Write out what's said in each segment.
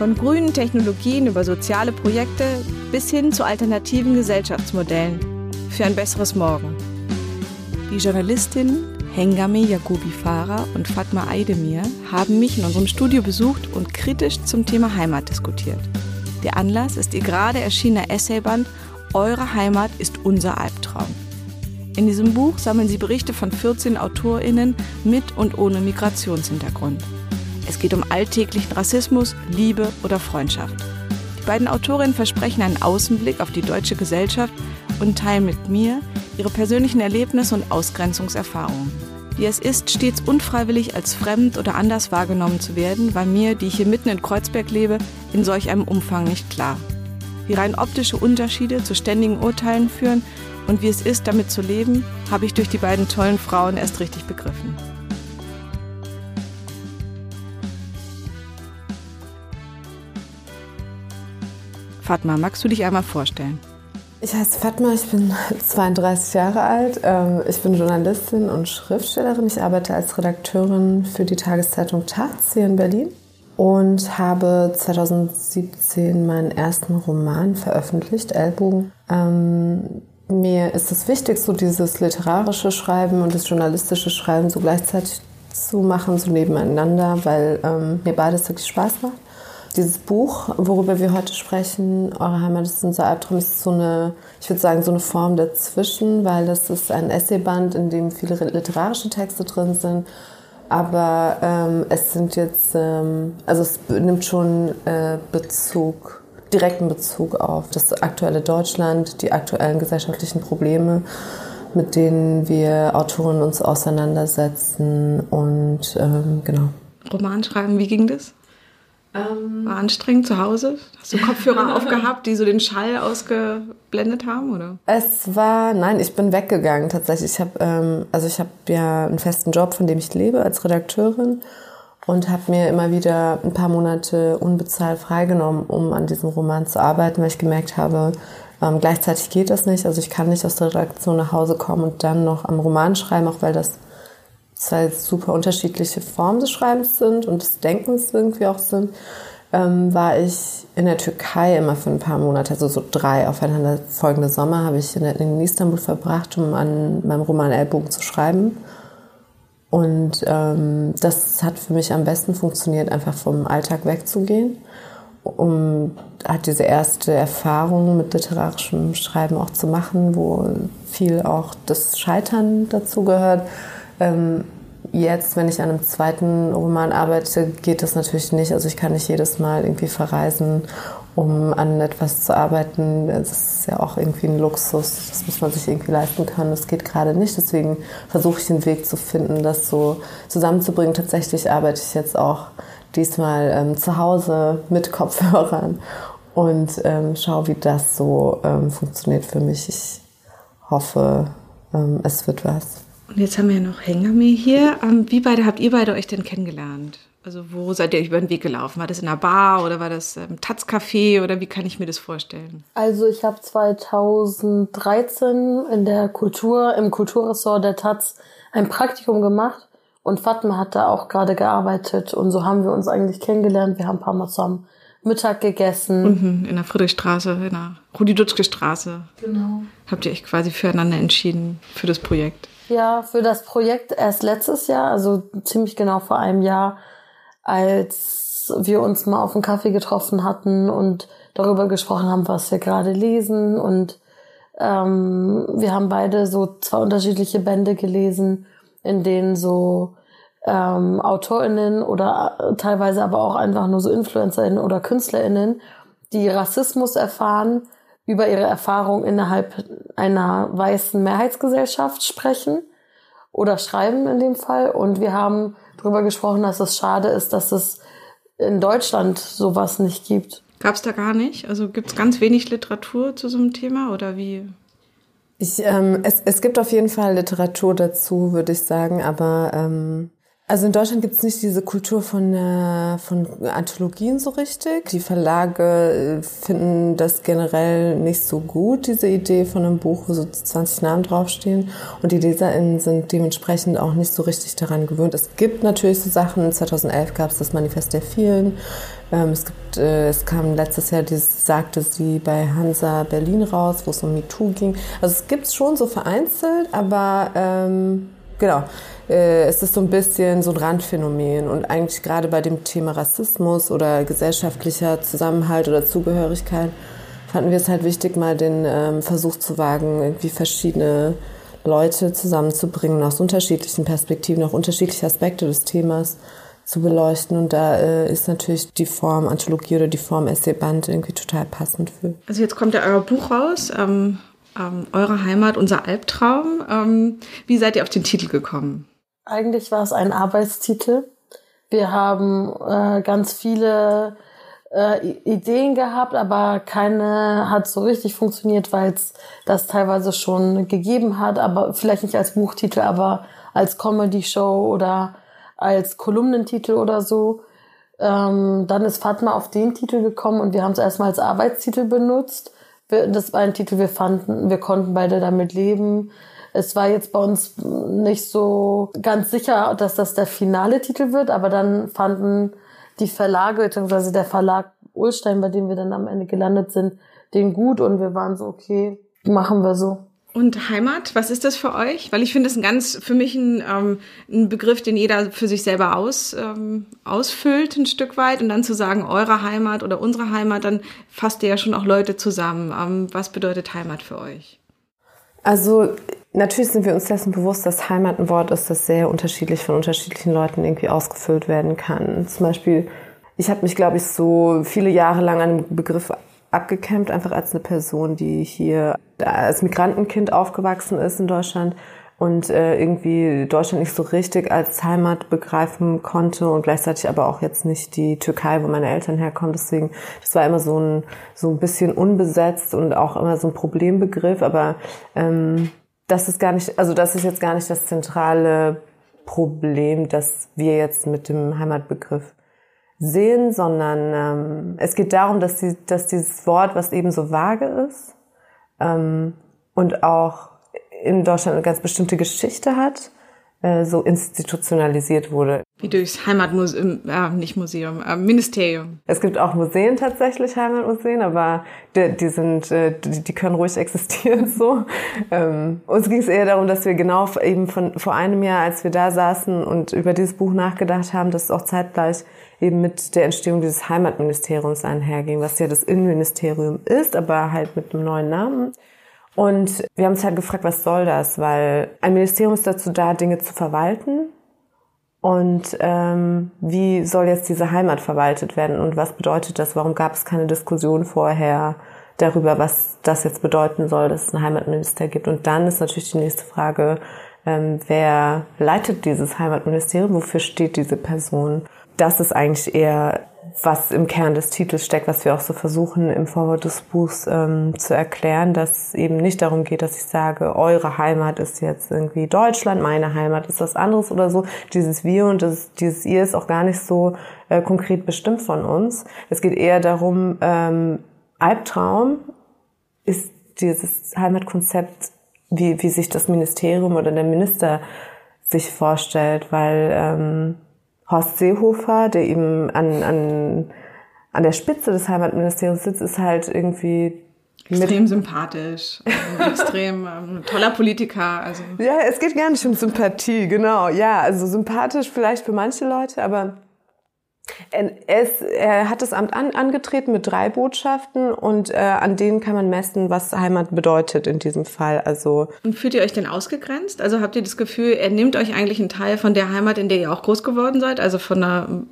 Von grünen Technologien über soziale Projekte bis hin zu alternativen Gesellschaftsmodellen für ein besseres Morgen. Die Journalistinnen Hengame Yagubi Farah und Fatma Aydemir haben mich in unserem Studio besucht und kritisch zum Thema Heimat diskutiert. Der Anlass ist ihr gerade erschienener Essayband Eure Heimat ist unser Albtraum. In diesem Buch sammeln sie Berichte von 14 AutorInnen mit und ohne Migrationshintergrund. Es geht um alltäglichen Rassismus, Liebe oder Freundschaft. Die beiden Autorinnen versprechen einen Außenblick auf die deutsche Gesellschaft und teilen mit mir ihre persönlichen Erlebnisse und Ausgrenzungserfahrungen. Wie es ist, stets unfreiwillig als fremd oder anders wahrgenommen zu werden, war mir, die ich hier mitten in Kreuzberg lebe, in solch einem Umfang nicht klar. Wie rein optische Unterschiede zu ständigen Urteilen führen und wie es ist, damit zu leben, habe ich durch die beiden tollen Frauen erst richtig begriffen. Fatma, magst du dich einmal vorstellen? Ich heiße Fatma, ich bin 32 Jahre alt. Ähm, ich bin Journalistin und Schriftstellerin. Ich arbeite als Redakteurin für die Tageszeitung Taz hier in Berlin und habe 2017 meinen ersten Roman veröffentlicht, Ellbogen. Ähm, mir ist es wichtig, so dieses literarische Schreiben und das journalistische Schreiben so gleichzeitig zu machen, so nebeneinander, weil ähm, mir beides wirklich Spaß macht. Dieses Buch, worüber wir heute sprechen, Eure Heimat ist unser Albtraum, ist so eine, ich würde sagen, so eine Form dazwischen, weil das ist ein Essayband, in dem viele literarische Texte drin sind. Aber ähm, es sind jetzt, ähm, also es nimmt schon äh, Bezug, direkten Bezug auf das aktuelle Deutschland, die aktuellen gesellschaftlichen Probleme, mit denen wir Autoren uns auseinandersetzen und ähm, genau. Roman schreiben, wie ging das? Ähm, War anstrengend zu Hause? Hast du Kopfhörer aufgehabt, die so den Schall ausgeblendet haben, oder? Es war, nein, ich bin weggegangen tatsächlich. Ich habe, ähm, also ich habe ja einen festen Job, von dem ich lebe als Redakteurin und habe mir immer wieder ein paar Monate unbezahlt freigenommen, um an diesem Roman zu arbeiten, weil ich gemerkt habe, ähm, gleichzeitig geht das nicht. Also ich kann nicht aus der Redaktion nach Hause kommen und dann noch am Roman schreiben, auch weil das zwei super unterschiedliche Formen des Schreibens sind und des Denkens irgendwie auch sind, ähm, war ich in der Türkei immer für ein paar Monate, also so drei aufeinander folgende Sommer, habe ich in, in Istanbul verbracht, um an meinem Roman Ellbogen zu schreiben. Und ähm, das hat für mich am besten funktioniert, einfach vom Alltag wegzugehen, um hat diese erste Erfahrung mit literarischem Schreiben auch zu machen, wo viel auch das Scheitern dazu gehört ähm, jetzt, wenn ich an einem zweiten Roman arbeite, geht das natürlich nicht. Also ich kann nicht jedes Mal irgendwie verreisen, um an etwas zu arbeiten. Das ist ja auch irgendwie ein Luxus. Das muss man sich irgendwie leisten können. Das geht gerade nicht. Deswegen versuche ich einen Weg zu finden, das so zusammenzubringen. Tatsächlich arbeite ich jetzt auch diesmal ähm, zu Hause mit Kopfhörern und ähm, schaue, wie das so ähm, funktioniert für mich. Ich hoffe, ähm, es wird was. Und jetzt haben wir ja noch Hengame hier. Ähm, wie beide habt ihr beide euch denn kennengelernt? Also wo seid ihr euch über den Weg gelaufen? War das in einer Bar oder war das im Taz-Café oder wie kann ich mir das vorstellen? Also ich habe 2013 in der Kultur, im Kulturressort der Taz ein Praktikum gemacht und Fatma hat da auch gerade gearbeitet und so haben wir uns eigentlich kennengelernt. Wir haben ein paar Mal zusammen Mittag gegessen. Mhm, in der Friedrichstraße, in der Rudi-Dutschke-Straße. Genau. Habt ihr euch quasi füreinander entschieden für das Projekt? Ja, für das Projekt erst letztes Jahr, also ziemlich genau vor einem Jahr, als wir uns mal auf einen Kaffee getroffen hatten und darüber gesprochen haben, was wir gerade lesen. Und ähm, wir haben beide so zwei unterschiedliche Bände gelesen, in denen so ähm, AutorInnen oder äh, teilweise aber auch einfach nur so InfluencerInnen oder KünstlerInnen, die Rassismus erfahren, über ihre Erfahrung innerhalb einer weißen Mehrheitsgesellschaft sprechen oder schreiben in dem Fall. Und wir haben darüber gesprochen, dass es schade ist, dass es in Deutschland sowas nicht gibt. Gab es da gar nicht? Also gibt es ganz wenig Literatur zu so einem Thema oder wie? Ich, ähm, es, es gibt auf jeden Fall Literatur dazu, würde ich sagen, aber ähm, also in Deutschland gibt es nicht diese Kultur von, äh, von Anthologien so richtig. Die Verlage äh, finden das generell nicht so gut, diese Idee von einem Buch, wo so 20 Namen draufstehen. Und die LeserInnen sind dementsprechend auch nicht so richtig daran gewöhnt. Es gibt natürlich so Sachen. 2011 gab es das Manifest der Vielen. Ähm, es, gibt, äh, es kam letztes Jahr dieses Sagte sie bei Hansa Berlin raus, wo es um MeToo ging. Also es gibt schon so vereinzelt, aber ähm, genau äh, es ist so ein bisschen so ein Randphänomen. Und eigentlich gerade bei dem Thema Rassismus oder gesellschaftlicher Zusammenhalt oder Zugehörigkeit fanden wir es halt wichtig, mal den ähm, Versuch zu wagen, irgendwie verschiedene Leute zusammenzubringen aus unterschiedlichen Perspektiven, auch unterschiedliche Aspekte des Themas zu beleuchten. Und da äh, ist natürlich die Form Anthologie oder die Form Essayband irgendwie total passend für. Also jetzt kommt ja euer Buch raus, ähm, ähm, Eure Heimat, unser Albtraum. Ähm, wie seid ihr auf den Titel gekommen? Eigentlich war es ein Arbeitstitel. Wir haben äh, ganz viele äh, Ideen gehabt, aber keine hat so richtig funktioniert, weil es das teilweise schon gegeben hat, aber vielleicht nicht als Buchtitel, aber als Comedy-Show oder als Kolumnentitel oder so. Ähm, dann ist Fatma auf den Titel gekommen und wir haben es erstmal als Arbeitstitel benutzt. das war ein Titel, wir fanden, wir konnten beide damit leben. Es war jetzt bei uns nicht so ganz sicher, dass das der finale Titel wird, aber dann fanden die Verlage, beziehungsweise der Verlag Ulstein, bei dem wir dann am Ende gelandet sind, den gut und wir waren so, okay, machen wir so. Und Heimat, was ist das für euch? Weil ich finde es ein ganz, für mich ein, ähm, ein Begriff, den jeder für sich selber aus, ähm, ausfüllt, ein Stück weit. Und dann zu sagen, eure Heimat oder unsere Heimat, dann fasst ihr ja schon auch Leute zusammen. Ähm, was bedeutet Heimat für euch? Also natürlich sind wir uns dessen bewusst, dass Heimat ein Wort ist, das sehr unterschiedlich von unterschiedlichen Leuten irgendwie ausgefüllt werden kann. Zum Beispiel, ich habe mich, glaube ich, so viele Jahre lang an dem Begriff abgekämpft, einfach als eine Person, die hier als Migrantenkind aufgewachsen ist in Deutschland und äh, irgendwie Deutschland nicht so richtig als Heimat begreifen konnte und gleichzeitig aber auch jetzt nicht die Türkei, wo meine Eltern herkommen. Deswegen, das war immer so ein so ein bisschen unbesetzt und auch immer so ein Problembegriff. Aber ähm, das ist gar nicht, also das ist jetzt gar nicht das zentrale Problem, das wir jetzt mit dem Heimatbegriff sehen, sondern ähm, es geht darum, dass, die, dass dieses Wort, was eben so vage ist ähm, und auch in Deutschland eine ganz bestimmte Geschichte hat, äh, so institutionalisiert wurde. Wie durchs Heimatmuseum, äh, nicht Museum, äh, Ministerium. Es gibt auch Museen tatsächlich, Heimatmuseen, aber die, die sind, äh, die, die können ruhig existieren so. Ähm, uns ging es eher darum, dass wir genau eben von vor einem Jahr, als wir da saßen und über dieses Buch nachgedacht haben, dass es auch zeitgleich eben mit der Entstehung dieses Heimatministeriums einherging, was ja das Innenministerium ist, aber halt mit einem neuen Namen. Und wir haben uns halt gefragt, was soll das? Weil ein Ministerium ist dazu da, Dinge zu verwalten. Und ähm, wie soll jetzt diese Heimat verwaltet werden und was bedeutet das? Warum gab es keine Diskussion vorher darüber, was das jetzt bedeuten soll, dass es einen Heimatminister gibt? Und dann ist natürlich die nächste Frage, ähm, wer leitet dieses Heimatministerium? Wofür steht diese Person? Das ist eigentlich eher was im Kern des Titels steckt, was wir auch so versuchen im Vorwort des Buchs ähm, zu erklären, dass eben nicht darum geht, dass ich sage, eure Heimat ist jetzt irgendwie Deutschland, meine Heimat ist was anderes oder so. Dieses Wir und das, dieses Ihr ist auch gar nicht so äh, konkret bestimmt von uns. Es geht eher darum, ähm, Albtraum ist dieses Heimatkonzept, wie, wie sich das Ministerium oder der Minister sich vorstellt, weil ähm, Horst Seehofer, der eben an, an, an der Spitze des Heimatministeriums sitzt, ist halt irgendwie Extrem sympathisch, also extrem ähm, toller Politiker. Also. Ja, es geht gar nicht um Sympathie, genau. Ja, also sympathisch vielleicht für manche Leute, aber er, ist, er hat das Amt an, angetreten mit drei Botschaften und äh, an denen kann man messen, was Heimat bedeutet in diesem Fall. Also und fühlt ihr euch denn ausgegrenzt? Also habt ihr das Gefühl, er nimmt euch eigentlich einen Teil von der Heimat, in der ihr auch groß geworden seid, also von einer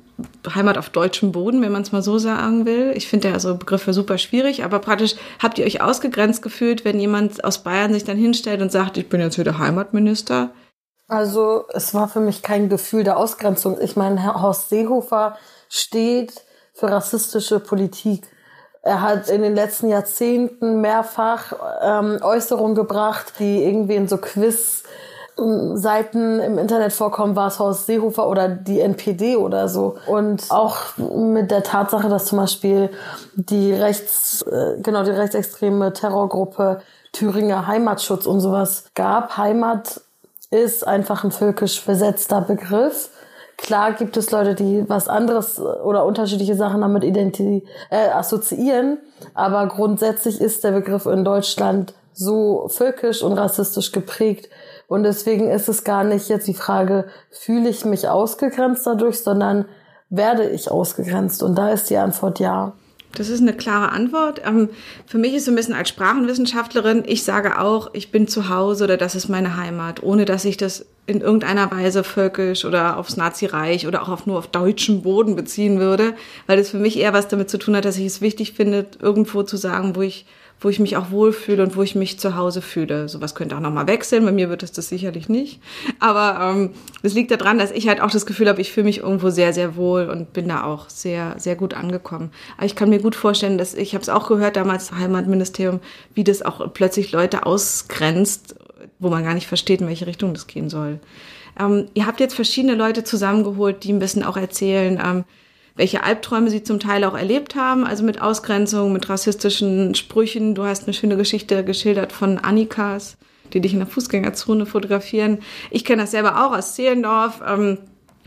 Heimat auf deutschem Boden, wenn man es mal so sagen will. Ich finde ja also Begriffe super schwierig, aber praktisch habt ihr euch ausgegrenzt gefühlt, wenn jemand aus Bayern sich dann hinstellt und sagt, ich bin jetzt hier der Heimatminister? Also es war für mich kein Gefühl der Ausgrenzung. Ich meine, Herr Horst Seehofer steht für rassistische Politik. Er hat in den letzten Jahrzehnten mehrfach ähm, Äußerungen gebracht, die irgendwie in so Quiz Seiten im Internet vorkommen, war es Horst Seehofer oder die NPD oder so. Und auch mit der Tatsache, dass zum Beispiel die rechts, äh, genau, die rechtsextreme Terrorgruppe Thüringer Heimatschutz und sowas gab. Heimat ist einfach ein völkisch versetzter Begriff. Klar gibt es Leute, die was anderes oder unterschiedliche Sachen damit identi äh, assoziieren, aber grundsätzlich ist der Begriff in Deutschland so völkisch und rassistisch geprägt. Und deswegen ist es gar nicht jetzt die Frage, fühle ich mich ausgegrenzt dadurch, sondern werde ich ausgegrenzt? Und da ist die Antwort ja. Das ist eine klare Antwort. Ähm, für mich ist so ein bisschen als Sprachenwissenschaftlerin, ich sage auch, ich bin zu Hause oder das ist meine Heimat, ohne dass ich das in irgendeiner Weise völkisch oder aufs Nazireich oder auch auf nur auf deutschem Boden beziehen würde, weil das für mich eher was damit zu tun hat, dass ich es wichtig finde, irgendwo zu sagen, wo ich wo ich mich auch wohlfühle und wo ich mich zu Hause fühle. Sowas könnte auch nochmal wechseln. Bei mir wird es das sicherlich nicht. Aber ähm, das liegt daran, dass ich halt auch das Gefühl habe, ich fühle mich irgendwo sehr, sehr wohl und bin da auch sehr, sehr gut angekommen. Aber ich kann mir gut vorstellen, dass ich habe es auch gehört damals Heimatministerium, wie das auch plötzlich Leute ausgrenzt, wo man gar nicht versteht, in welche Richtung das gehen soll. Ähm, ihr habt jetzt verschiedene Leute zusammengeholt, die ein bisschen auch erzählen, ähm, welche Albträume sie zum Teil auch erlebt haben, also mit Ausgrenzung, mit rassistischen Sprüchen. Du hast eine schöne Geschichte geschildert von Annikas, die dich in der Fußgängerzone fotografieren. Ich kenne das selber auch aus Zehlendorf. Ähm,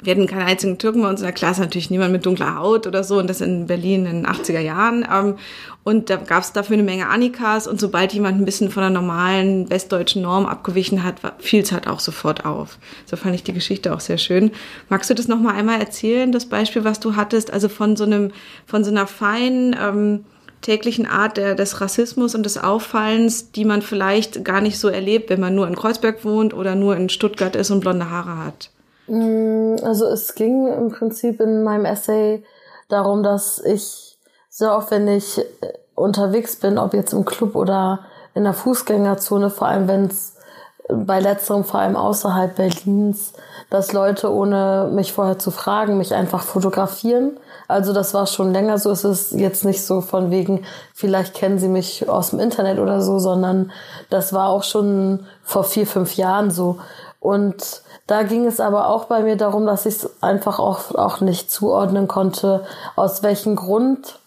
wir hatten keinen einzigen Türken bei uns in der Klasse, natürlich niemand mit dunkler Haut oder so und das in Berlin in den 80er Jahren. Ähm, und da gab es dafür eine Menge Annikas und sobald jemand ein bisschen von der normalen westdeutschen Norm abgewichen hat, fiel es halt auch sofort auf. So fand ich die Geschichte auch sehr schön. Magst du das nochmal einmal erzählen, das Beispiel, was du hattest, also von so einem, von so einer feinen, ähm, täglichen Art der, des Rassismus und des Auffallens, die man vielleicht gar nicht so erlebt, wenn man nur in Kreuzberg wohnt oder nur in Stuttgart ist und blonde Haare hat? Mm, also es ging im Prinzip in meinem Essay darum, dass ich sehr oft, wenn ich äh, unterwegs bin, ob jetzt im Club oder in der Fußgängerzone, vor allem wenn es bei letzterem vor allem außerhalb Berlins, dass Leute ohne mich vorher zu fragen, mich einfach fotografieren. Also das war schon länger so. Es ist jetzt nicht so von wegen, vielleicht kennen sie mich aus dem Internet oder so, sondern das war auch schon vor vier, fünf Jahren so. Und da ging es aber auch bei mir darum, dass ich es einfach auch, auch nicht zuordnen konnte, aus welchem Grund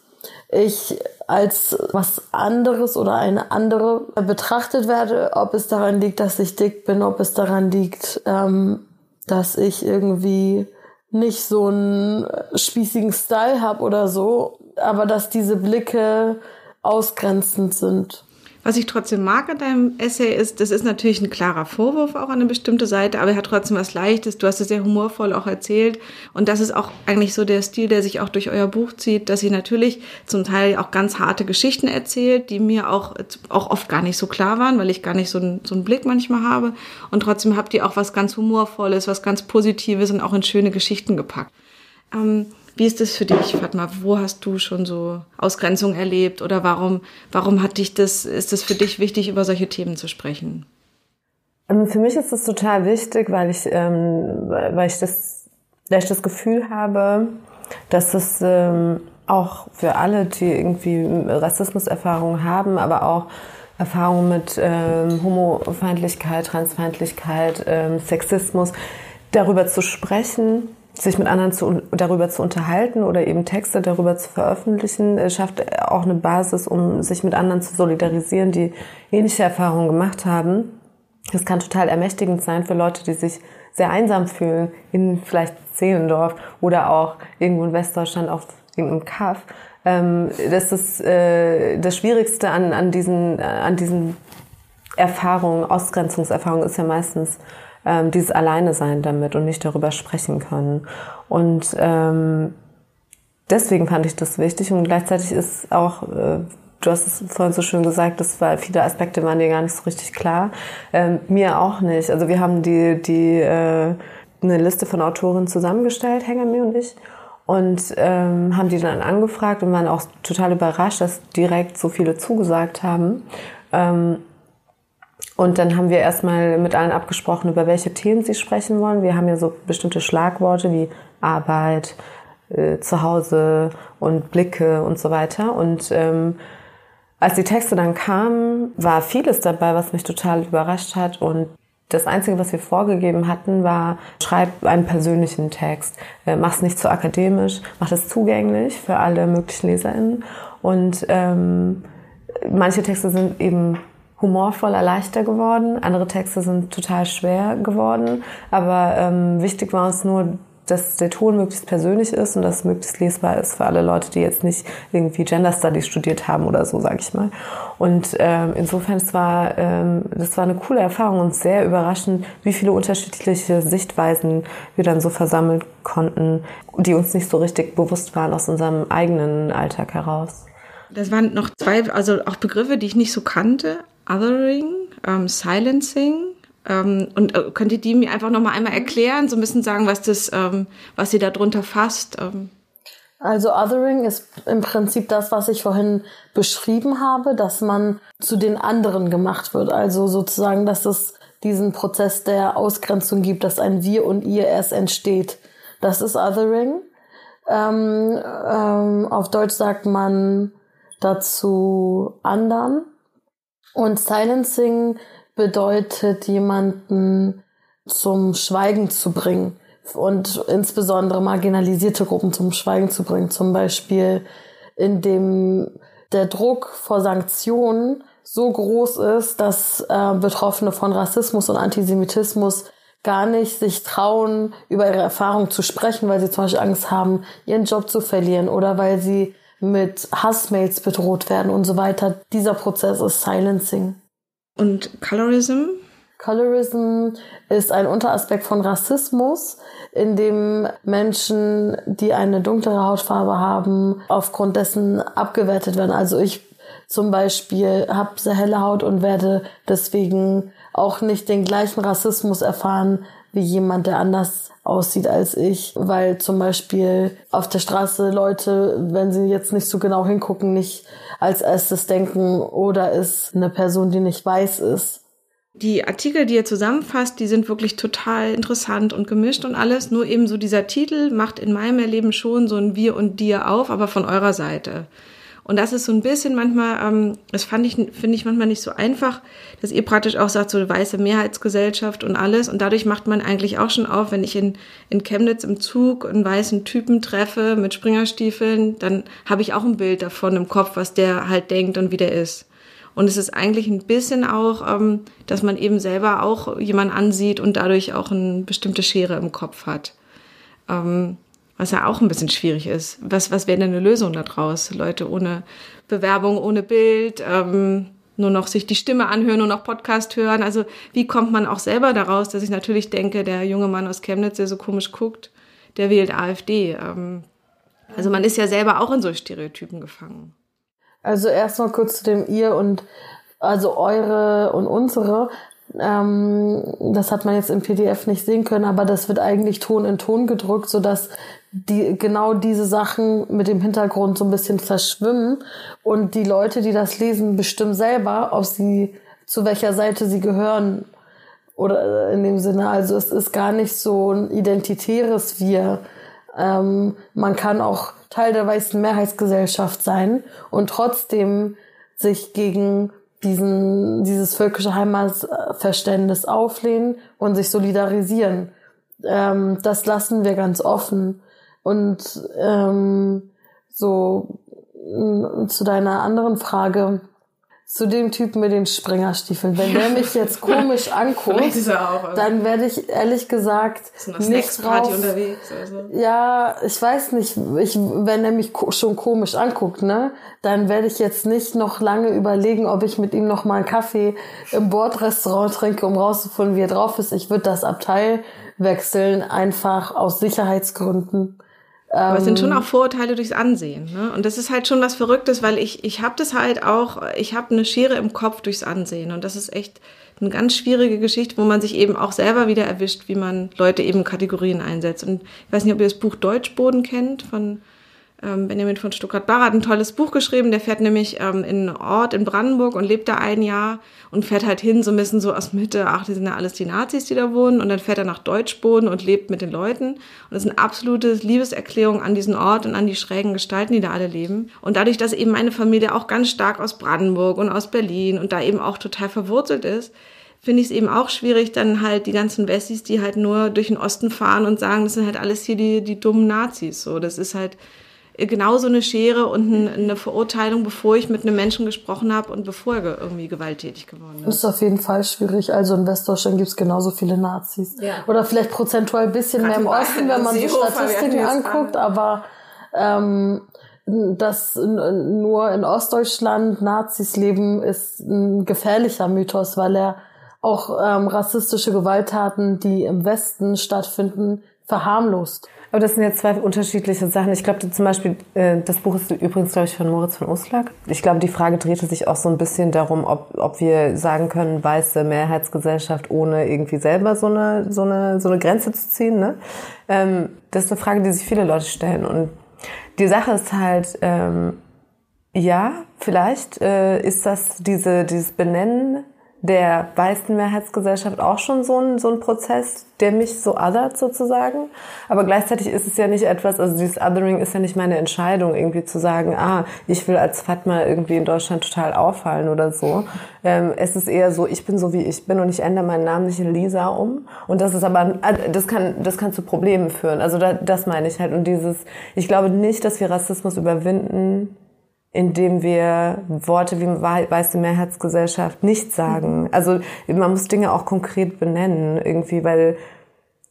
ich als was anderes oder eine andere betrachtet werde, ob es daran liegt, dass ich dick bin, ob es daran liegt, ähm, dass ich irgendwie nicht so einen spießigen Style habe oder so, aber dass diese Blicke ausgrenzend sind. Was ich trotzdem mag an deinem Essay ist, das ist natürlich ein klarer Vorwurf auch an eine bestimmte Seite, aber er hat trotzdem was Leichtes. Du hast es sehr humorvoll auch erzählt. Und das ist auch eigentlich so der Stil, der sich auch durch euer Buch zieht, dass ihr natürlich zum Teil auch ganz harte Geschichten erzählt, die mir auch, auch oft gar nicht so klar waren, weil ich gar nicht so einen, so einen Blick manchmal habe. Und trotzdem habt ihr auch was ganz Humorvolles, was ganz Positives und auch in schöne Geschichten gepackt. Ähm, wie ist das für dich, Fatma? Wo hast du schon so Ausgrenzung erlebt oder warum, warum hat dich das, ist es für dich wichtig, über solche Themen zu sprechen? Ähm, für mich ist es total wichtig, weil ich, ähm, weil ich das, weil ich das Gefühl habe, dass es ähm, auch für alle, die irgendwie Rassismuserfahrungen haben, aber auch Erfahrungen mit ähm, Homofeindlichkeit, Transfeindlichkeit, ähm, Sexismus, darüber zu sprechen, sich mit anderen zu, darüber zu unterhalten oder eben Texte darüber zu veröffentlichen, äh, schafft auch eine Basis, um sich mit anderen zu solidarisieren, die ähnliche Erfahrungen gemacht haben. Das kann total ermächtigend sein für Leute, die sich sehr einsam fühlen, in vielleicht Zehlendorf oder auch irgendwo in Westdeutschland auf irgendeinem Kaff. Ähm, das ist äh, das Schwierigste an, an, diesen, an diesen Erfahrungen, Ausgrenzungserfahrungen ist ja meistens ähm, dieses Alleine sein damit und nicht darüber sprechen können. Und ähm, deswegen fand ich das wichtig und gleichzeitig ist auch, äh, du hast es vorhin so schön gesagt, das war viele Aspekte waren dir gar nicht so richtig klar. Ähm, mir auch nicht. Also wir haben die, die äh, eine Liste von Autoren zusammengestellt, Hengami und ich und ähm, haben die dann angefragt und waren auch total überrascht, dass direkt so viele zugesagt haben. Ähm, und dann haben wir erstmal mit allen abgesprochen, über welche Themen sie sprechen wollen. Wir haben ja so bestimmte Schlagworte wie Arbeit, äh, Zuhause und Blicke und so weiter. Und ähm, als die Texte dann kamen, war vieles dabei, was mich total überrascht hat. Und das Einzige, was wir vorgegeben hatten, war, schreib einen persönlichen Text. Äh, mach es nicht zu akademisch, mach es zugänglich für alle möglichen LeserInnen. Und ähm, manche Texte sind eben humorvoller, leichter geworden. Andere Texte sind total schwer geworden. Aber ähm, wichtig war uns nur, dass der Ton möglichst persönlich ist und dass es möglichst lesbar ist für alle Leute, die jetzt nicht irgendwie Gender Studies studiert haben oder so, sage ich mal. Und ähm, insofern, es war, ähm, das war eine coole Erfahrung und sehr überraschend, wie viele unterschiedliche Sichtweisen wir dann so versammeln konnten, die uns nicht so richtig bewusst waren aus unserem eigenen Alltag heraus. Das waren noch zwei, also auch Begriffe, die ich nicht so kannte. Othering, ähm, Silencing ähm, und äh, könnt ihr die mir einfach nochmal einmal erklären, so ein bisschen sagen, was das, ähm, was sie darunter fasst? Ähm. Also Othering ist im Prinzip das, was ich vorhin beschrieben habe, dass man zu den anderen gemacht wird. Also sozusagen, dass es diesen Prozess der Ausgrenzung gibt, dass ein Wir und Ihr erst entsteht. Das ist Othering. Ähm, ähm, auf Deutsch sagt man dazu anderen. Und Silencing bedeutet, jemanden zum Schweigen zu bringen und insbesondere marginalisierte Gruppen zum Schweigen zu bringen. Zum Beispiel, indem der Druck vor Sanktionen so groß ist, dass äh, Betroffene von Rassismus und Antisemitismus gar nicht sich trauen, über ihre Erfahrung zu sprechen, weil sie zum Beispiel Angst haben, ihren Job zu verlieren oder weil sie mit Hassmails bedroht werden und so weiter. Dieser Prozess ist Silencing. Und Colorism? Colorism ist ein Unteraspekt von Rassismus, in dem Menschen, die eine dunklere Hautfarbe haben, aufgrund dessen abgewertet werden. Also ich zum Beispiel habe sehr helle Haut und werde deswegen auch nicht den gleichen Rassismus erfahren wie jemand, der anders aussieht als ich, weil zum Beispiel auf der Straße Leute, wenn sie jetzt nicht so genau hingucken, nicht als erstes denken, oder ist eine Person, die nicht weiß ist. Die Artikel, die ihr zusammenfasst, die sind wirklich total interessant und gemischt und alles. Nur eben so dieser Titel macht in meinem Erleben schon so ein Wir und Dir auf, aber von eurer Seite. Und das ist so ein bisschen manchmal, ähm, das fand ich, finde ich manchmal nicht so einfach, dass ihr praktisch auch sagt, so weiße Mehrheitsgesellschaft und alles. Und dadurch macht man eigentlich auch schon auf, wenn ich in, in Chemnitz im Zug einen weißen Typen treffe mit Springerstiefeln, dann habe ich auch ein Bild davon im Kopf, was der halt denkt und wie der ist. Und es ist eigentlich ein bisschen auch, ähm, dass man eben selber auch jemand ansieht und dadurch auch eine bestimmte Schere im Kopf hat. Ähm, was ja auch ein bisschen schwierig ist. Was, was wäre denn eine Lösung daraus? Leute ohne Bewerbung, ohne Bild, ähm, nur noch sich die Stimme anhören, nur noch Podcast hören. Also wie kommt man auch selber daraus, dass ich natürlich denke, der junge Mann aus Chemnitz, der so komisch guckt, der wählt AfD. Ähm, also man ist ja selber auch in so Stereotypen gefangen. Also erst mal kurz zu dem ihr und also eure und unsere. Ähm, das hat man jetzt im PDF nicht sehen können, aber das wird eigentlich Ton in Ton gedrückt, sodass die genau diese Sachen mit dem Hintergrund so ein bisschen verschwimmen und die Leute, die das lesen, bestimmen selber, ob sie zu welcher Seite sie gehören oder in dem Sinne. Also es ist gar nicht so ein identitäres Wir. Ähm, man kann auch Teil der weißen Mehrheitsgesellschaft sein und trotzdem sich gegen diesen, dieses völkische Heimatverständnis auflehnen und sich solidarisieren. Ähm, das lassen wir ganz offen. Und ähm, so zu deiner anderen Frage, zu dem Typen mit den Springerstiefeln. Wenn der mich jetzt komisch anguckt, auch, also. dann werde ich ehrlich gesagt nicht drauf. Unterwegs, also. Ja, ich weiß nicht. Ich, wenn er mich schon komisch anguckt, ne, dann werde ich jetzt nicht noch lange überlegen, ob ich mit ihm noch mal einen Kaffee im Bordrestaurant trinke, um rauszufinden, wie er drauf ist. Ich würde das Abteil wechseln, einfach aus Sicherheitsgründen. Aber es sind schon ähm, auch Vorurteile durchs Ansehen. Ne? Und das ist halt schon was Verrücktes, weil ich, ich habe das halt auch, ich habe eine Schere im Kopf durchs Ansehen. Und das ist echt eine ganz schwierige Geschichte, wo man sich eben auch selber wieder erwischt, wie man Leute eben Kategorien einsetzt. Und ich weiß nicht, ob ihr das Buch Deutschboden kennt von ähm, Benjamin von Stuttgart-Barre hat ein tolles Buch geschrieben. Der fährt nämlich ähm, in einen Ort in Brandenburg und lebt da ein Jahr und fährt halt hin, so ein bisschen so aus Mitte, ach, die sind ja alles die Nazis, die da wohnen. Und dann fährt er nach Deutschboden und lebt mit den Leuten. Und das ist eine absolute Liebeserklärung an diesen Ort und an die schrägen Gestalten, die da alle leben. Und dadurch, dass eben meine Familie auch ganz stark aus Brandenburg und aus Berlin und da eben auch total verwurzelt ist, finde ich es eben auch schwierig, dann halt die ganzen Wessis, die halt nur durch den Osten fahren und sagen, das sind halt alles hier die, die dummen Nazis. So, das ist halt genauso eine Schere und eine Verurteilung, bevor ich mit einem Menschen gesprochen habe und bevor er irgendwie gewalttätig geworden ist. Das ist auf jeden Fall schwierig. Also in Westdeutschland gibt es genauso viele Nazis. Ja. Oder vielleicht prozentual ein bisschen mehr im Osten, wenn man die Statistiken anguckt, aber ähm, dass nur in Ostdeutschland Nazis leben, ist ein gefährlicher Mythos, weil er auch ähm, rassistische Gewalttaten, die im Westen stattfinden, verharmlost. Aber das sind jetzt zwei unterschiedliche Sachen. Ich glaube zum Beispiel, äh, das Buch ist übrigens, glaube ich, von Moritz von Uslag. Ich glaube, die Frage drehte sich auch so ein bisschen darum, ob, ob wir sagen können, weiße Mehrheitsgesellschaft, ohne irgendwie selber so eine, so eine, so eine Grenze zu ziehen. Ne? Ähm, das ist eine Frage, die sich viele Leute stellen. Und die Sache ist halt, ähm, ja, vielleicht äh, ist das diese, dieses Benennen der weißen Mehrheitsgesellschaft auch schon so ein, so ein Prozess, der mich so othert sozusagen. Aber gleichzeitig ist es ja nicht etwas, also dieses Othering ist ja nicht meine Entscheidung, irgendwie zu sagen, ah, ich will als Fatma irgendwie in Deutschland total auffallen oder so. Ähm, es ist eher so, ich bin so wie ich bin und ich ändere meinen Namen nicht in Lisa um. Und das ist aber, äh, das kann, das kann zu Problemen führen. Also da, das meine ich halt. Und dieses, ich glaube nicht, dass wir Rassismus überwinden, indem wir Worte wie weiße Mehrheitsgesellschaft nicht sagen. Also man muss Dinge auch konkret benennen, irgendwie, weil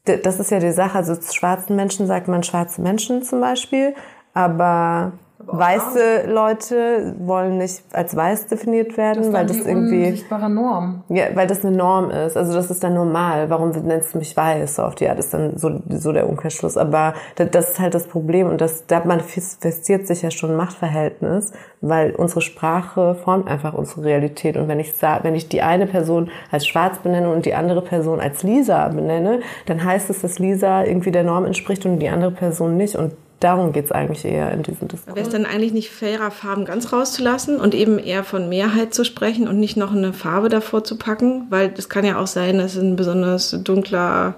das ist ja die Sache. Also zu schwarzen Menschen sagt man schwarze Menschen zum Beispiel, aber weiße Leute wollen nicht als weiß definiert werden, das weil das irgendwie unsichtbare Norm. Ja, weil das eine Norm ist. Also das ist dann normal. Warum nennst du mich weiß? So auf die Art ist dann so so der Umkehrschluss. Aber das ist halt das Problem und das da manifestiert sich ja schon ein Machtverhältnis, weil unsere Sprache formt einfach unsere Realität. Und wenn ich sag, wenn ich die eine Person als Schwarz benenne und die andere Person als Lisa benenne, dann heißt es, dass Lisa irgendwie der Norm entspricht und die andere Person nicht. Und darum geht es eigentlich eher in diesem Diskurs. Wäre es dann eigentlich nicht fairer, Farben ganz rauszulassen und eben eher von Mehrheit zu sprechen und nicht noch eine Farbe davor zu packen? Weil es kann ja auch sein, dass ein besonders dunkler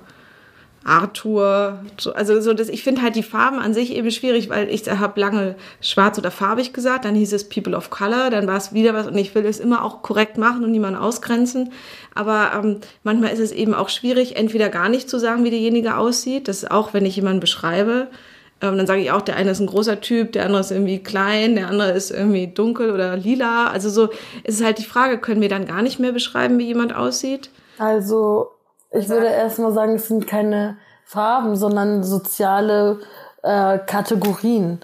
Arthur, also so das, ich finde halt die Farben an sich eben schwierig, weil ich habe lange schwarz oder farbig gesagt, dann hieß es People of Color, dann war es wieder was und ich will es immer auch korrekt machen und niemanden ausgrenzen, aber ähm, manchmal ist es eben auch schwierig, entweder gar nicht zu sagen, wie derjenige aussieht, das ist auch, wenn ich jemanden beschreibe, ähm, dann sage ich auch, der eine ist ein großer Typ, der andere ist irgendwie klein, der andere ist irgendwie dunkel oder lila. Also so ist es halt die Frage, können wir dann gar nicht mehr beschreiben, wie jemand aussieht? Also ich würde erstmal sagen, es sind keine Farben, sondern soziale äh, Kategorien.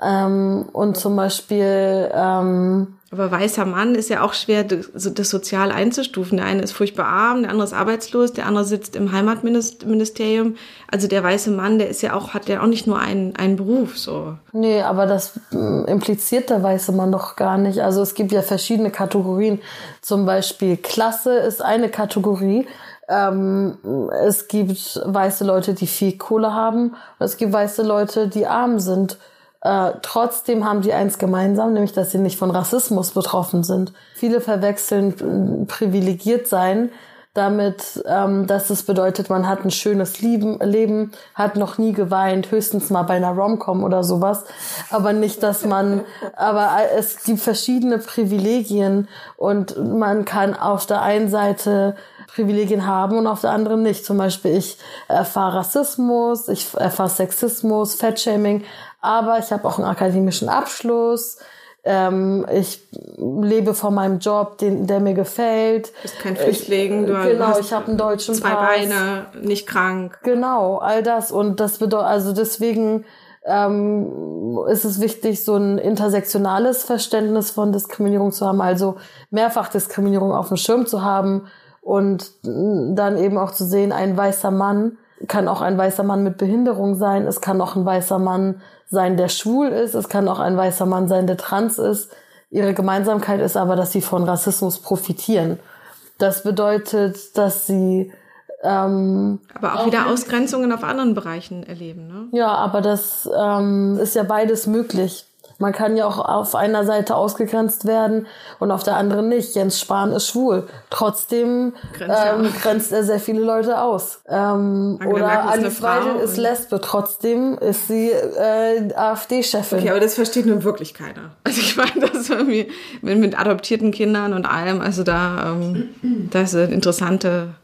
Ähm, und zum Beispiel ähm, aber weißer Mann ist ja auch schwer, das, sozial einzustufen. Der eine ist furchtbar arm, der andere ist arbeitslos, der andere sitzt im Heimatministerium. Also der weiße Mann, der ist ja auch, hat ja auch nicht nur einen, einen Beruf, so. Nee, aber das hm, impliziert der weiße Mann doch gar nicht. Also es gibt ja verschiedene Kategorien. Zum Beispiel Klasse ist eine Kategorie. Ähm, es gibt weiße Leute, die viel Kohle haben. Und es gibt weiße Leute, die arm sind. Äh, trotzdem haben die eins gemeinsam, nämlich dass sie nicht von Rassismus betroffen sind. Viele verwechseln äh, privilegiert sein damit, ähm, dass es bedeutet, man hat ein schönes Leben, Leben, hat noch nie geweint, höchstens mal bei einer Romcom oder sowas, aber nicht, dass man, aber es gibt verschiedene Privilegien und man kann auf der einen Seite Privilegien haben und auf der anderen nicht. Zum Beispiel ich erfahre Rassismus, ich erfahre Sexismus, Fettshaming, aber ich habe auch einen akademischen Abschluss. Ähm, ich lebe von meinem Job, den, der mir gefällt. Du bist kein Flüchtling, du genau, ich habe einen deutschen zwei Pass. Beine, nicht krank. Genau, all das und das bedeutet also deswegen ähm, ist es wichtig, so ein intersektionales Verständnis von Diskriminierung zu haben, also Mehrfachdiskriminierung auf dem Schirm zu haben und dann eben auch zu sehen, ein weißer Mann kann auch ein weißer Mann mit Behinderung sein, es kann auch ein weißer Mann sein, der schwul ist, es kann auch ein weißer Mann sein, der trans ist. Ihre Gemeinsamkeit ist aber, dass sie von Rassismus profitieren. Das bedeutet, dass sie ähm, aber auch, auch wieder Ausgrenzungen auf anderen Bereichen erleben. Ne? Ja, aber das ähm, ist ja beides möglich. Man kann ja auch auf einer Seite ausgegrenzt werden und auf der anderen nicht. Jens Spahn ist schwul. Trotzdem grenzt, ähm, grenzt er sehr viele Leute aus. Ähm, oder Alice Weidel ist Lesbe. Trotzdem ist sie äh, AfD-Chefin. Okay, aber das versteht nun wirklich keiner. Also ich meine, das irgendwie mit, mit adoptierten Kindern und allem. Also da, ähm, da ist eine interessante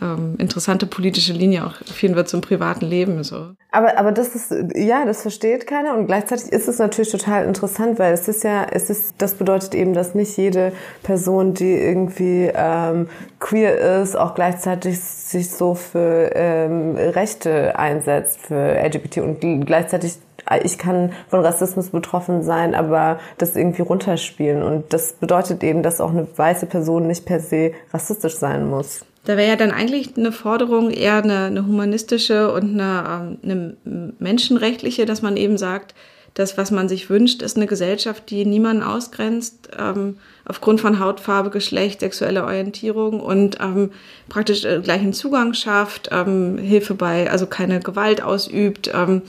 ähm, interessante politische Linie auch führen wird zum privaten Leben. So. Aber, aber das ist, ja, das versteht keiner und gleichzeitig ist es natürlich total interessant, weil es ist ja, es ist, das bedeutet eben, dass nicht jede Person, die irgendwie ähm, queer ist, auch gleichzeitig sich so für ähm, Rechte einsetzt, für LGBT und gleichzeitig ich kann von Rassismus betroffen sein, aber das irgendwie runterspielen. Und das bedeutet eben, dass auch eine weiße Person nicht per se rassistisch sein muss. Da wäre ja dann eigentlich eine Forderung eher eine, eine humanistische und eine, ähm, eine menschenrechtliche, dass man eben sagt, das, was man sich wünscht, ist eine Gesellschaft, die niemanden ausgrenzt, ähm, aufgrund von Hautfarbe, Geschlecht, sexueller Orientierung und ähm, praktisch äh, gleichen Zugang schafft, ähm, Hilfe bei, also keine Gewalt ausübt, ähm,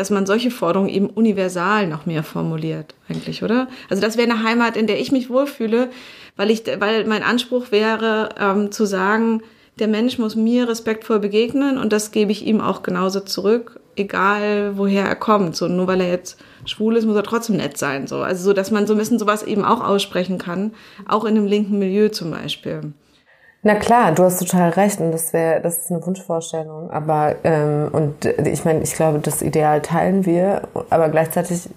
dass man solche Forderungen eben universal noch mehr formuliert, eigentlich, oder? Also das wäre eine Heimat, in der ich mich wohlfühle, weil ich, weil mein Anspruch wäre, ähm, zu sagen, der Mensch muss mir respektvoll begegnen und das gebe ich ihm auch genauso zurück, egal woher er kommt. So nur weil er jetzt schwul ist, muss er trotzdem nett sein. So also so, dass man so ein bisschen sowas eben auch aussprechen kann, auch in einem linken Milieu zum Beispiel. Na klar, du hast total recht und das wäre, das ist eine Wunschvorstellung. Aber ähm, und ich meine, ich glaube, das Ideal teilen wir, aber gleichzeitig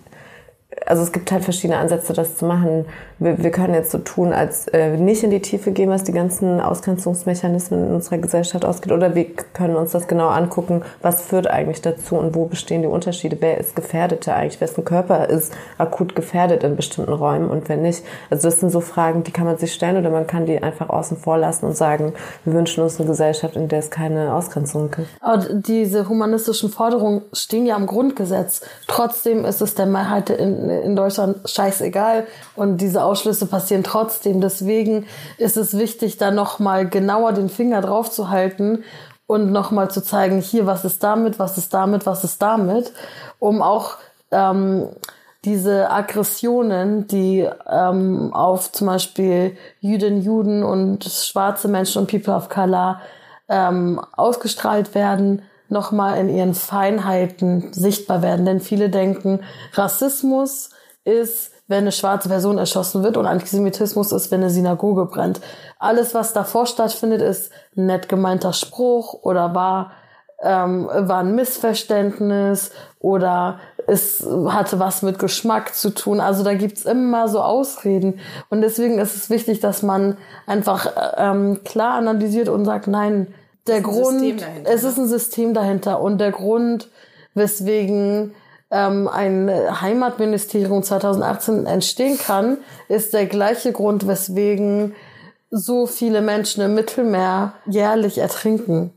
also es gibt halt verschiedene Ansätze, das zu machen. Wir, wir können jetzt so tun, als äh, nicht in die Tiefe gehen, was die ganzen Ausgrenzungsmechanismen in unserer Gesellschaft ausgeht, oder wir können uns das genau angucken, was führt eigentlich dazu und wo bestehen die Unterschiede, wer ist Gefährdeter eigentlich, wessen Körper ist akut gefährdet in bestimmten Räumen und wer nicht. Also das sind so Fragen, die kann man sich stellen oder man kann die einfach außen vor lassen und sagen, wir wünschen uns eine Gesellschaft, in der es keine Ausgrenzung gibt. Aber diese humanistischen Forderungen stehen ja im Grundgesetz. Trotzdem ist es der Mehrheit in in Deutschland scheißegal und diese Ausschlüsse passieren trotzdem. Deswegen ist es wichtig, da nochmal genauer den Finger drauf zu halten und nochmal zu zeigen, hier, was ist damit, was ist damit, was ist damit, um auch ähm, diese Aggressionen, die ähm, auf zum Beispiel Jüdinnen, Juden und schwarze Menschen und People of Color ähm, ausgestrahlt werden, nochmal in ihren Feinheiten sichtbar werden. Denn viele denken, Rassismus ist, wenn eine schwarze Person erschossen wird und Antisemitismus ist, wenn eine Synagoge brennt. Alles, was davor stattfindet, ist ein nett gemeinter Spruch oder war, ähm, war ein Missverständnis oder es hatte was mit Geschmack zu tun. Also da gibt's immer so Ausreden. Und deswegen ist es wichtig, dass man einfach ähm, klar analysiert und sagt, nein, der Grund, es ist ein System dahinter und der Grund, weswegen ähm, ein Heimatministerium 2018 entstehen kann, ist der gleiche Grund, weswegen so viele Menschen im Mittelmeer jährlich ertrinken.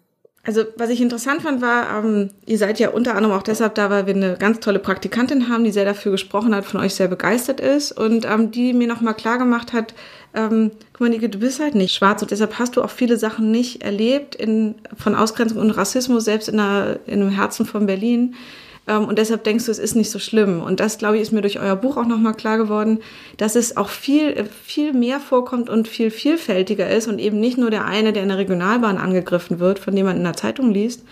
Also was ich interessant fand war, ähm, ihr seid ja unter anderem auch deshalb da, weil wir eine ganz tolle Praktikantin haben, die sehr dafür gesprochen hat, von euch sehr begeistert ist und ähm, die mir nochmal klar gemacht hat, ähm, guck mal, Nike, du bist halt nicht schwarz und deshalb hast du auch viele Sachen nicht erlebt in, von Ausgrenzung und Rassismus, selbst in, der, in einem Herzen von Berlin. Ähm, und deshalb denkst du, es ist nicht so schlimm. Und das, glaube ich, ist mir durch euer Buch auch nochmal klar geworden, dass es auch viel, viel mehr vorkommt und viel vielfältiger ist und eben nicht nur der eine, der in der Regionalbahn angegriffen wird, von dem man in der Zeitung liest,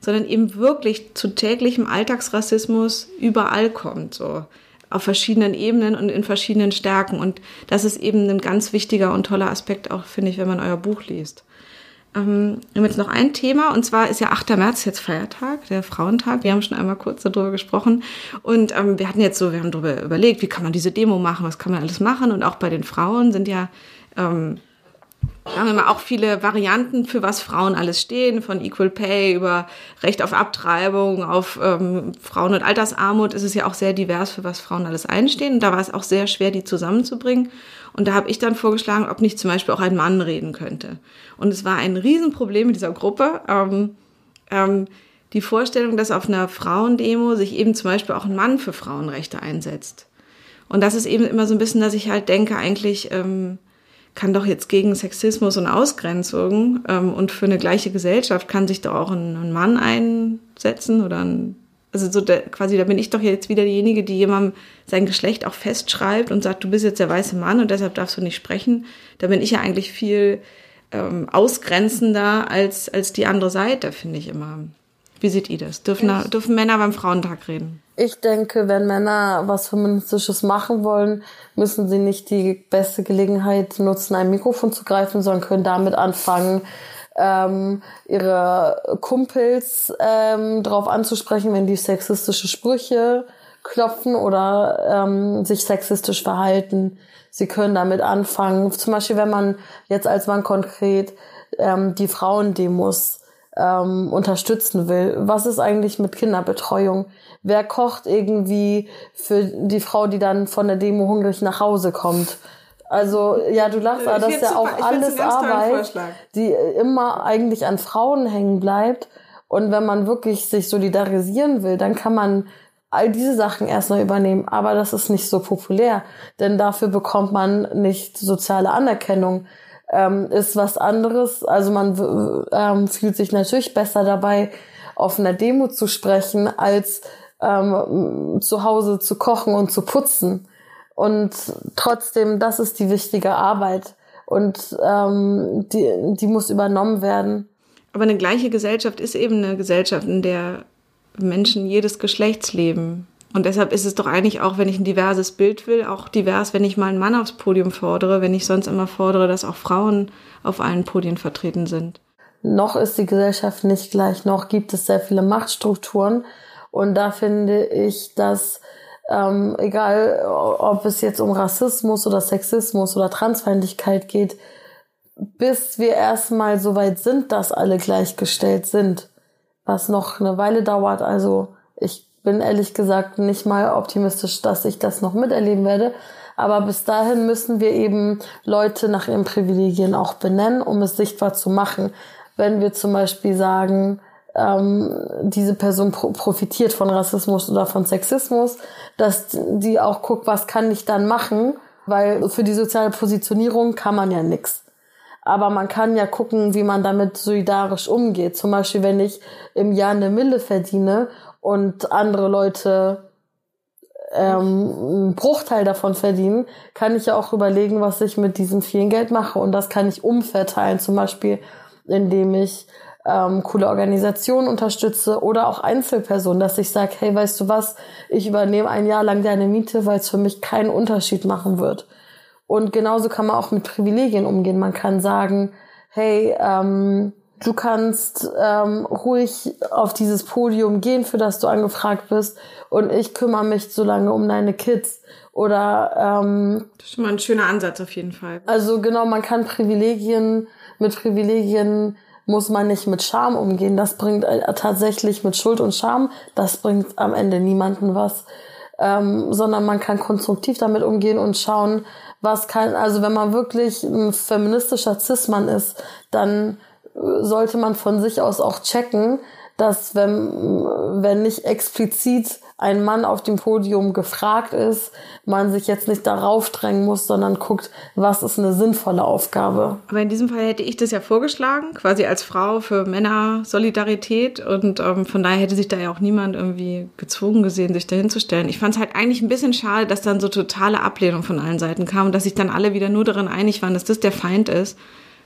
sondern eben wirklich zu täglichem Alltagsrassismus überall kommt, so auf verschiedenen Ebenen und in verschiedenen Stärken. Und das ist eben ein ganz wichtiger und toller Aspekt auch, finde ich, wenn man euer Buch liest. Ähm, wir haben jetzt noch ein Thema und zwar ist ja 8. März jetzt Feiertag, der Frauentag. Wir haben schon einmal kurz darüber gesprochen und ähm, wir hatten jetzt so, wir haben darüber überlegt, wie kann man diese Demo machen, was kann man alles machen und auch bei den Frauen sind ja ähm, haben immer auch viele Varianten, für was Frauen alles stehen, von Equal Pay über Recht auf Abtreibung, auf ähm, Frauen- und Altersarmut ist es ja auch sehr divers, für was Frauen alles einstehen. Und da war es auch sehr schwer, die zusammenzubringen. Und da habe ich dann vorgeschlagen, ob nicht zum Beispiel auch ein Mann reden könnte. Und es war ein Riesenproblem mit dieser Gruppe. Ähm, ähm, die Vorstellung, dass auf einer Frauendemo sich eben zum Beispiel auch ein Mann für Frauenrechte einsetzt. Und das ist eben immer so ein bisschen, dass ich halt denke, eigentlich ähm, kann doch jetzt gegen Sexismus und Ausgrenzung ähm, und für eine gleiche Gesellschaft kann sich doch auch ein, ein Mann einsetzen oder ein, also so der, quasi, da bin ich doch jetzt wieder diejenige, die jemandem sein Geschlecht auch festschreibt und sagt, du bist jetzt der weiße Mann und deshalb darfst du nicht sprechen. Da bin ich ja eigentlich viel ähm, ausgrenzender als, als die andere Seite, finde ich immer. Wie seht ihr das? Dürfen, ich, dürfen Männer beim Frauentag reden? Ich denke, wenn Männer was Feministisches machen wollen, müssen sie nicht die beste Gelegenheit nutzen, ein Mikrofon zu greifen, sondern können damit anfangen, ähm, ihre Kumpels ähm, darauf anzusprechen, wenn die sexistische Sprüche klopfen oder ähm, sich sexistisch verhalten. Sie können damit anfangen. Zum Beispiel, wenn man jetzt als Mann konkret ähm, die Frauendemos ähm, unterstützen will. Was ist eigentlich mit Kinderbetreuung? Wer kocht irgendwie für die Frau, die dann von der Demo hungrig nach Hause kommt? Also ja, du lachst, aber das ist ja auch alles Arbeit, die immer eigentlich an Frauen hängen bleibt. Und wenn man wirklich sich solidarisieren will, dann kann man all diese Sachen erstmal übernehmen. Aber das ist nicht so populär, denn dafür bekommt man nicht soziale Anerkennung. Ähm, ist was anderes. Also man ähm, fühlt sich natürlich besser dabei, auf einer Demo zu sprechen, als ähm, zu Hause zu kochen und zu putzen. Und trotzdem, das ist die wichtige Arbeit. Und ähm, die, die muss übernommen werden. Aber eine gleiche Gesellschaft ist eben eine Gesellschaft, in der Menschen jedes Geschlechts leben. Und deshalb ist es doch eigentlich auch, wenn ich ein diverses Bild will, auch divers, wenn ich mal einen Mann aufs Podium fordere, wenn ich sonst immer fordere, dass auch Frauen auf allen Podien vertreten sind. Noch ist die Gesellschaft nicht gleich, noch gibt es sehr viele Machtstrukturen. Und da finde ich, dass ähm, egal ob es jetzt um Rassismus oder Sexismus oder Transfeindlichkeit geht, bis wir erstmal so weit sind, dass alle gleichgestellt sind, was noch eine Weile dauert. Also ich bin ehrlich gesagt nicht mal optimistisch, dass ich das noch miterleben werde. Aber bis dahin müssen wir eben Leute nach ihren Privilegien auch benennen, um es sichtbar zu machen. Wenn wir zum Beispiel sagen, ähm, diese Person pro profitiert von Rassismus oder von Sexismus, dass die auch guckt, was kann ich dann machen, weil für die soziale Positionierung kann man ja nichts. Aber man kann ja gucken, wie man damit solidarisch umgeht. Zum Beispiel, wenn ich im Jahr eine Mille verdiene und andere Leute ähm, einen Bruchteil davon verdienen, kann ich ja auch überlegen, was ich mit diesem vielen Geld mache. Und das kann ich umverteilen, zum Beispiel, indem ich ähm, coole Organisationen unterstütze oder auch Einzelpersonen, dass ich sage, hey, weißt du was, ich übernehme ein Jahr lang deine Miete, weil es für mich keinen Unterschied machen wird. Und genauso kann man auch mit Privilegien umgehen. Man kann sagen, hey, ähm, du kannst ähm, ruhig auf dieses Podium gehen, für das du angefragt bist, und ich kümmere mich so lange um deine Kids. Oder ähm, das ist schon mal ein schöner Ansatz auf jeden Fall. Also genau, man kann Privilegien mit Privilegien muss man nicht mit Scham umgehen. Das bringt äh, tatsächlich mit Schuld und Scham, das bringt am Ende niemanden was. Ähm, sondern man kann konstruktiv damit umgehen und schauen, was kann, also wenn man wirklich ein feministischer Cis-Mann ist, dann äh, sollte man von sich aus auch checken, dass wenn, wenn nicht explizit ein Mann auf dem Podium gefragt ist, man sich jetzt nicht darauf drängen muss, sondern guckt, was ist eine sinnvolle Aufgabe. Aber in diesem Fall hätte ich das ja vorgeschlagen, quasi als Frau für Männer Solidarität und ähm, von daher hätte sich da ja auch niemand irgendwie gezwungen gesehen, sich dahin zu stellen. Ich fand es halt eigentlich ein bisschen schade, dass dann so totale Ablehnung von allen Seiten kam und dass sich dann alle wieder nur darin einig waren, dass das der Feind ist,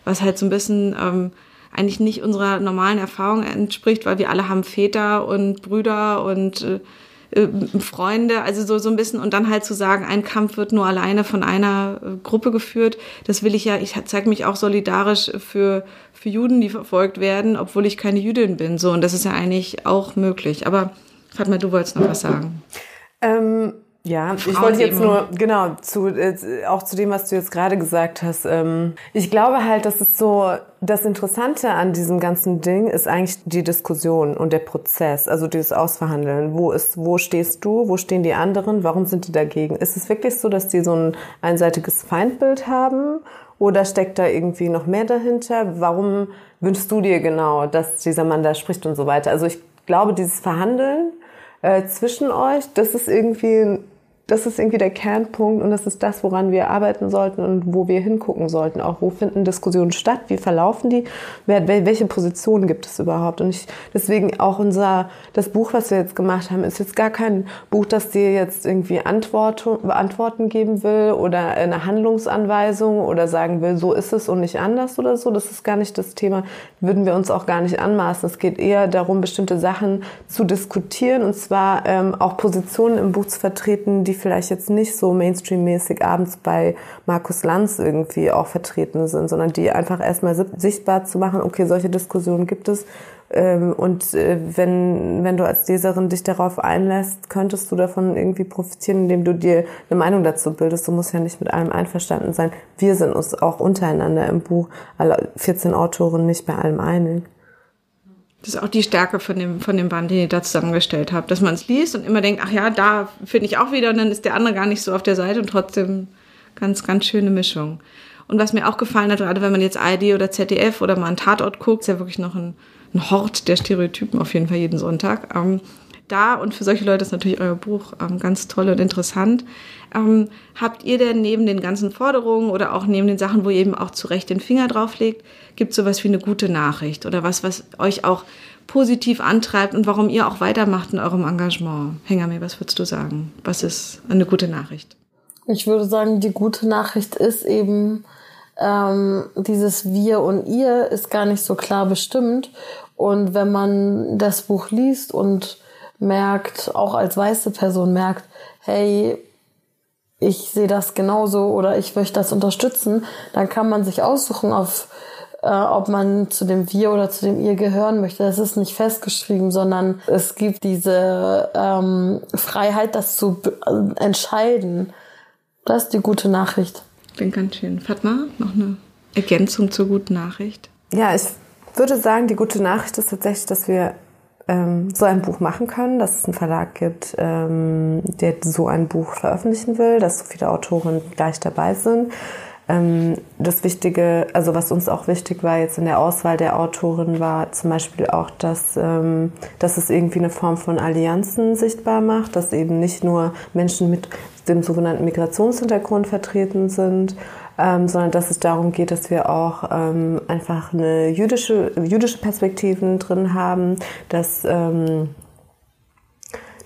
was halt so ein bisschen ähm, eigentlich nicht unserer normalen Erfahrung entspricht, weil wir alle haben Väter und Brüder und äh, äh, Freunde, also so, so ein bisschen und dann halt zu sagen, ein Kampf wird nur alleine von einer äh, Gruppe geführt, das will ich ja, ich zeige mich auch solidarisch für, für Juden, die verfolgt werden, obwohl ich keine Jüdin bin, so und das ist ja eigentlich auch möglich. Aber Fatma, du wolltest noch was sagen. Ähm ja, ich wollte jetzt nur, genau, zu, äh, auch zu dem, was du jetzt gerade gesagt hast. Ähm, ich glaube halt, dass es so, das Interessante an diesem ganzen Ding ist eigentlich die Diskussion und der Prozess, also dieses Ausverhandeln. Wo ist, wo stehst du? Wo stehen die anderen? Warum sind die dagegen? Ist es wirklich so, dass die so ein einseitiges Feindbild haben? Oder steckt da irgendwie noch mehr dahinter? Warum wünschst du dir genau, dass dieser Mann da spricht und so weiter? Also ich glaube, dieses Verhandeln äh, zwischen euch, das ist irgendwie das ist irgendwie der Kernpunkt und das ist das, woran wir arbeiten sollten und wo wir hingucken sollten. Auch wo finden Diskussionen statt, wie verlaufen die, welche Positionen gibt es überhaupt. Und ich, deswegen auch unser, das Buch, was wir jetzt gemacht haben, ist jetzt gar kein Buch, das dir jetzt irgendwie Antwort, Antworten geben will oder eine Handlungsanweisung oder sagen will, so ist es und nicht anders oder so. Das ist gar nicht das Thema, würden wir uns auch gar nicht anmaßen. Es geht eher darum, bestimmte Sachen zu diskutieren und zwar ähm, auch Positionen im Buch zu vertreten, die vielleicht jetzt nicht so Mainstream-mäßig abends bei Markus Lanz irgendwie auch vertreten sind, sondern die einfach erstmal sichtbar zu machen, okay, solche Diskussionen gibt es. Ähm, und äh, wenn, wenn du als Leserin dich darauf einlässt, könntest du davon irgendwie profitieren, indem du dir eine Meinung dazu bildest. Du musst ja nicht mit allem einverstanden sein. Wir sind uns auch untereinander im Buch, alle 14 Autoren, nicht bei allem einig. Das ist auch die Stärke von dem, von dem Band, den ihr da zusammengestellt habt, dass man es liest und immer denkt, ach ja, da finde ich auch wieder und dann ist der andere gar nicht so auf der Seite und trotzdem ganz, ganz schöne Mischung. Und was mir auch gefallen hat, gerade wenn man jetzt ARD oder ZDF oder mal einen Tatort guckt, ist ja wirklich noch ein, ein Hort der Stereotypen auf jeden Fall jeden Sonntag. Ähm, da und für solche Leute ist natürlich euer Buch ähm, ganz toll und interessant. Ähm, habt ihr denn neben den ganzen Forderungen oder auch neben den Sachen, wo ihr eben auch zu Recht den Finger drauf legt, gibt es sowas wie eine gute Nachricht oder was, was euch auch positiv antreibt und warum ihr auch weitermacht in eurem Engagement? Hengame, was würdest du sagen? Was ist eine gute Nachricht? Ich würde sagen, die gute Nachricht ist eben, ähm, dieses Wir und Ihr ist gar nicht so klar bestimmt. Und wenn man das Buch liest und merkt, auch als weiße Person merkt, hey, ich sehe das genauso oder ich möchte das unterstützen, dann kann man sich aussuchen, auf, äh, ob man zu dem Wir oder zu dem Ihr gehören möchte. Das ist nicht festgeschrieben, sondern es gibt diese ähm, Freiheit, das zu äh, entscheiden. Das ist die gute Nachricht. Bin ganz schön. Fatma, noch eine Ergänzung zur guten Nachricht? Ja, ich würde sagen, die gute Nachricht ist tatsächlich, dass wir ähm, so ein Buch machen können, dass es einen Verlag gibt, ähm, der so ein Buch veröffentlichen will, dass so viele Autoren gleich dabei sind. Ähm, das Wichtige, also was uns auch wichtig war jetzt in der Auswahl der Autoren, war zum Beispiel auch, dass, ähm, dass es irgendwie eine Form von Allianzen sichtbar macht, dass eben nicht nur Menschen mit dem sogenannten Migrationshintergrund vertreten sind, ähm, sondern dass es darum geht, dass wir auch ähm, einfach eine jüdische, jüdische Perspektiven drin haben, dass, ähm,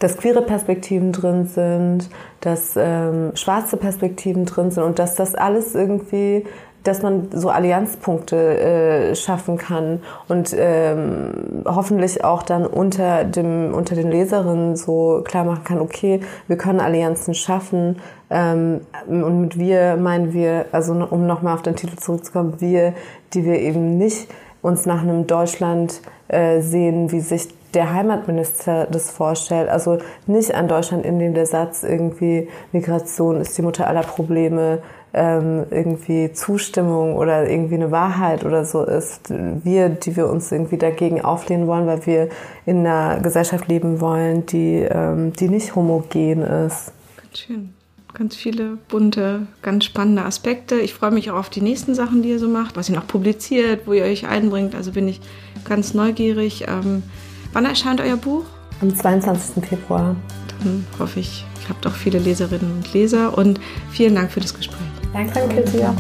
dass queere Perspektiven drin sind, dass ähm, schwarze Perspektiven drin sind und dass das alles irgendwie dass man so Allianzpunkte äh, schaffen kann und ähm, hoffentlich auch dann unter dem unter den Leserinnen so klar machen kann, okay, wir können Allianzen schaffen ähm, und mit wir meinen wir, also um nochmal auf den Titel zurückzukommen, wir, die wir eben nicht uns nach einem Deutschland äh, sehen, wie sich der Heimatminister das vorstellt. Also nicht an Deutschland, in dem der Satz irgendwie Migration ist die Mutter aller Probleme ähm, irgendwie Zustimmung oder irgendwie eine Wahrheit oder so ist. Wir, die wir uns irgendwie dagegen auflehnen wollen, weil wir in einer Gesellschaft leben wollen, die, ähm, die nicht homogen ist. Ganz schön. Ganz viele bunte, ganz spannende Aspekte. Ich freue mich auch auf die nächsten Sachen, die ihr so macht, was ihr noch publiziert, wo ihr euch einbringt. Also bin ich ganz neugierig. Ähm, wann erscheint euer Buch? Am 22. Februar. Dann hoffe ich, ihr habt auch viele Leserinnen und Leser und vielen Dank für das Gespräch. Danke, danke dir.